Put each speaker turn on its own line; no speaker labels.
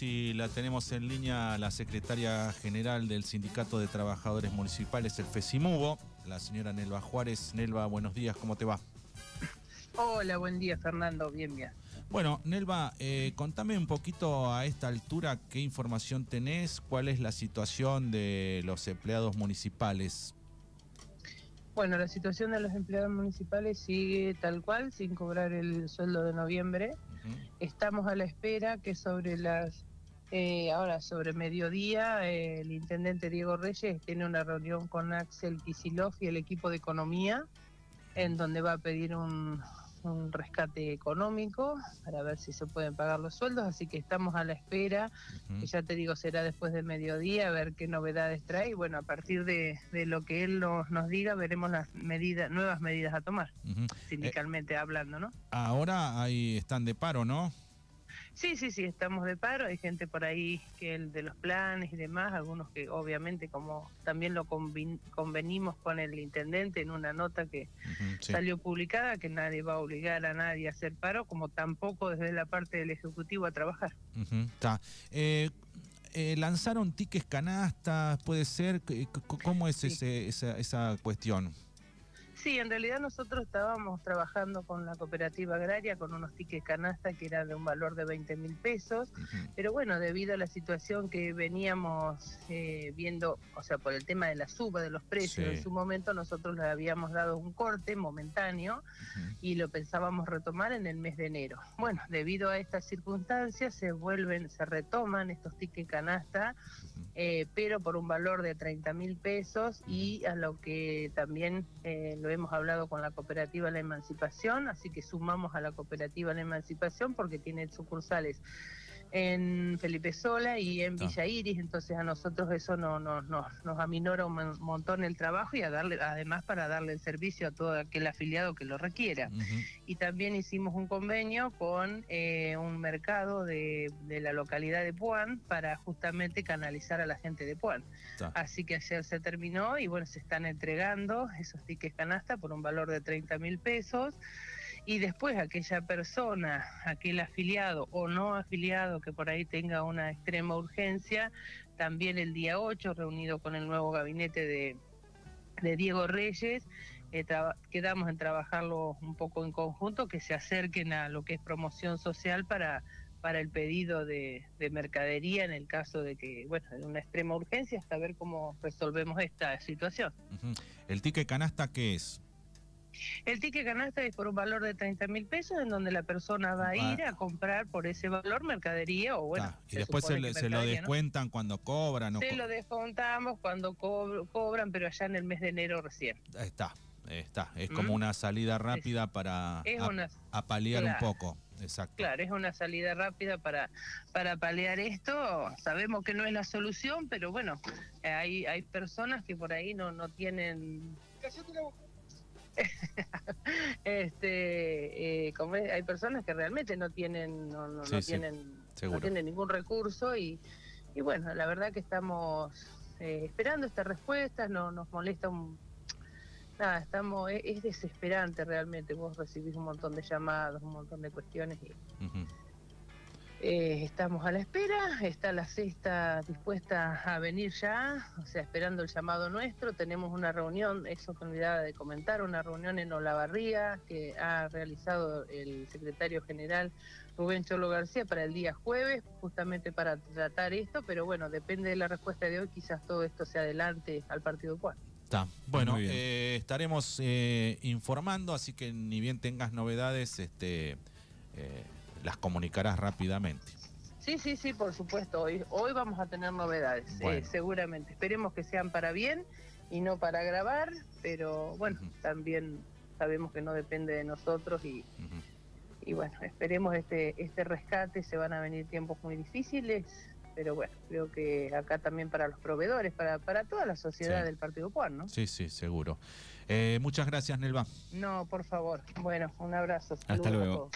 y la tenemos en línea la secretaria general del Sindicato de Trabajadores Municipales, el FESIMUBO, la señora Nelva Juárez. Nelva, buenos días, ¿cómo te va?
Hola, buen día Fernando, bien, bien.
Bueno, Nelva, eh, contame un poquito a esta altura qué información tenés, cuál es la situación de los empleados municipales.
Bueno, la situación de los empleados municipales sigue tal cual, sin cobrar el sueldo de noviembre. Estamos a la espera que sobre las, eh, ahora sobre mediodía, eh, el intendente Diego Reyes tiene una reunión con Axel Kisilov y el equipo de economía, en donde va a pedir un, un rescate económico para ver si se pueden pagar los sueldos, así que estamos a la espera, que ya te digo será después del mediodía, a ver qué novedades trae y bueno, a partir de, de lo que él nos, nos, diga veremos las medidas, nuevas medidas a tomar, sindicalmente hablando, ¿no?
Ahora ahí están de paro, ¿no?
Sí, sí, sí, estamos de paro. Hay gente por ahí que el de los planes y demás, algunos que obviamente como también lo convenimos con el intendente en una nota que salió publicada, que nadie va a obligar a nadie a hacer paro, como tampoco desde la parte del Ejecutivo a trabajar.
Está. Eh, eh, lanzaron tickets canastas, puede ser, ¿cómo es ese, esa, esa cuestión?
Sí, en realidad nosotros estábamos trabajando con la cooperativa agraria con unos tickets canasta que eran de un valor de 20 mil pesos, pero bueno, debido a la situación que veníamos eh, viendo, o sea, por el tema de la suba de los precios en su momento, nosotros le habíamos dado un corte momentáneo y lo pensábamos retomar en el mes de enero. Bueno, debido a estas circunstancias se vuelven, se retoman estos tickets canasta, eh, pero por un valor de 30 mil pesos y a lo que también eh, lo hemos hablado con la cooperativa La Emancipación, así que sumamos a la cooperativa La Emancipación porque tiene sucursales en Felipe Sola y en Villa Iris, entonces a nosotros eso no, no, no, nos aminora un montón el trabajo y a darle, además para darle el servicio a todo aquel afiliado que lo requiera. Y también hicimos un convenio con eh, un mercado de, de, la localidad de Puan para justamente canalizar a la gente de Puan. Así que ayer se terminó y bueno, se están entregando esos tickets canasta por un valor de 30 mil pesos y después aquella persona, aquel afiliado o no afiliado que por ahí tenga una extrema urgencia, también el día 8, reunido con el nuevo gabinete de, de Diego Reyes, eh, quedamos en trabajarlo un poco en conjunto, que se acerquen a lo que es promoción social para para el pedido de, mercadería en el caso de que, bueno, en una extrema urgencia, hasta ver cómo resolvemos esta situación.
¿El ticket canasta qué es?
El ticket canasta es por un valor de 30 mil pesos en donde la persona va a ir a comprar por ese valor mercadería o bueno.
y después se, lo descuentan cuando cobran.
Se lo descontamos cuando cobran, pero allá en el mes de enero recién.
Está, está. Es como una salida rápida para apalear un poco. Exacto.
Claro, es una salida rápida para, para paliar esto. Sabemos que no es la solución, pero bueno, hay, hay personas que por ahí no, no tienen este, eh, como hay personas que realmente no tienen, no, no, tienen, no tienen ningún recurso y, y, bueno, la verdad que estamos eh, esperando esta respuesta, no nos molesta un nada, estamos, es, desesperante realmente, vos recibís un montón de llamados, un montón de cuestiones y eh, estamos a la espera, está la sexta dispuesta a venir ya, o sea, esperando el llamado nuestro. Tenemos una reunión, eso que olvidaba de comentar, una reunión en Olavarría que ha realizado el secretario general Rubén Cholo García para el día jueves, justamente para tratar esto, pero bueno, depende de la respuesta de hoy, quizás todo esto se adelante al partido cual.
Está. Bueno, eh, estaremos eh, informando, así que ni bien tengas novedades, este las comunicarás rápidamente.
Sí, sí, sí, por supuesto. Hoy, hoy vamos a tener novedades, eh, seguramente. Esperemos que sean para bien y no para grabar, pero bueno, también sabemos que no depende de nosotros y, y bueno, esperemos este, este rescate. Se van a venir tiempos muy difíciles, pero bueno, creo que acá también para los proveedores, para, para toda la sociedad del Partido Juan, ¿no?
Sí, sí, seguro. Eh, muchas gracias, Nelva.
No, por favor. Bueno, un abrazo.
Hasta luego.